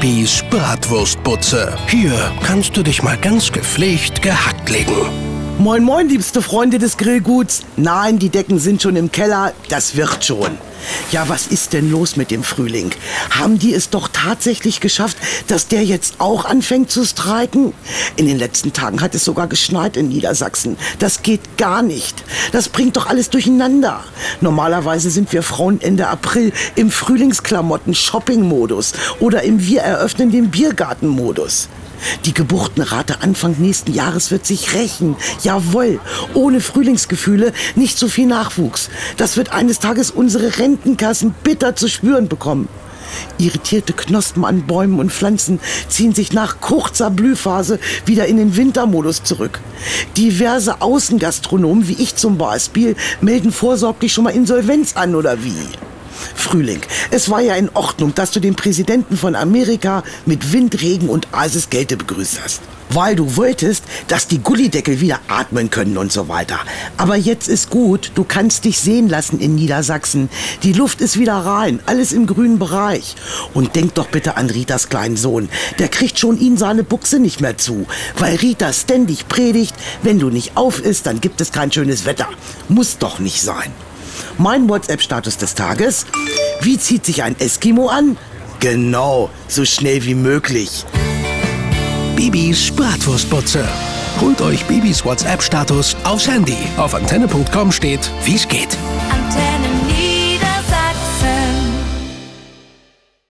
Bibis Bratwurstbutze. Hier kannst du dich mal ganz gepflegt gehackt legen. Moin, moin, liebste Freunde des Grillguts. Nein, die Decken sind schon im Keller. Das wird schon. Ja, was ist denn los mit dem Frühling? Haben die es doch tatsächlich geschafft, dass der jetzt auch anfängt zu streiken? In den letzten Tagen hat es sogar geschneit in Niedersachsen. Das geht gar nicht. Das bringt doch alles durcheinander. Normalerweise sind wir Frauen Ende April im Frühlingsklamotten-Shopping-Modus oder im Wir eröffnen den Biergarten-Modus. Die Geburtenrate Anfang nächsten Jahres wird sich rächen. Jawohl, ohne Frühlingsgefühle nicht so viel Nachwuchs. Das wird eines Tages unsere Rentenkassen bitter zu spüren bekommen. Irritierte Knospen an Bäumen und Pflanzen ziehen sich nach kurzer Blühphase wieder in den Wintermodus zurück. Diverse Außengastronomen, wie ich zum Beispiel, melden vorsorglich schon mal Insolvenz an oder wie? Frühling. Es war ja in Ordnung, dass du den Präsidenten von Amerika mit Wind, Regen und Eiseskälte begrüßt hast. Weil du wolltest, dass die Gullideckel wieder atmen können und so weiter. Aber jetzt ist gut, du kannst dich sehen lassen in Niedersachsen. Die Luft ist wieder rein, alles im grünen Bereich. Und denk doch bitte an Ritas kleinen Sohn. Der kriegt schon ihn seine Buchse nicht mehr zu. Weil Rita ständig predigt, wenn du nicht auf isst, dann gibt es kein schönes Wetter. Muss doch nicht sein. Mein WhatsApp-Status des Tages. Wie zieht sich ein Eskimo an? Genau, so schnell wie möglich. Bibis Bratwurstbutze. Holt euch Bibis WhatsApp-Status aufs Handy. Auf antenne.com steht, wie's geht. Antennen